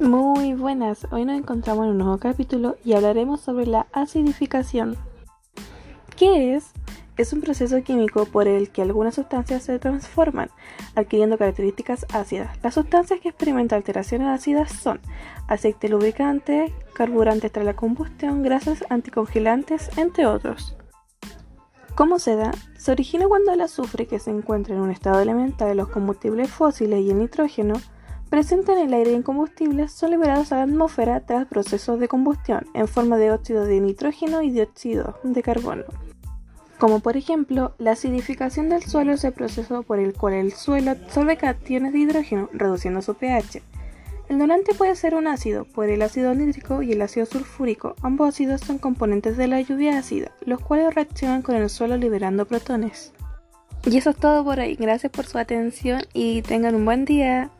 Muy buenas, hoy nos encontramos en un nuevo capítulo y hablaremos sobre la acidificación. ¿Qué es? Es un proceso químico por el que algunas sustancias se transforman, adquiriendo características ácidas. Las sustancias que experimentan alteraciones ácidas son aceite lubricante, carburantes tras la combustión, grasas anticongelantes, entre otros. ¿Cómo se da? Se origina cuando el azufre, que se encuentra en un estado elemental de los combustibles fósiles y el nitrógeno, presentes en el aire incombustibles son liberados a la atmósfera tras procesos de combustión en forma de óxido de nitrógeno y dióxido de carbono. Como por ejemplo, la acidificación del suelo es el proceso por el cual el suelo absorbe cationes de hidrógeno, reduciendo su pH. El donante puede ser un ácido, por el ácido nítrico y el ácido sulfúrico. Ambos ácidos son componentes de la lluvia ácida, los cuales reaccionan con el suelo liberando protones. Y eso es todo por hoy. Gracias por su atención y tengan un buen día.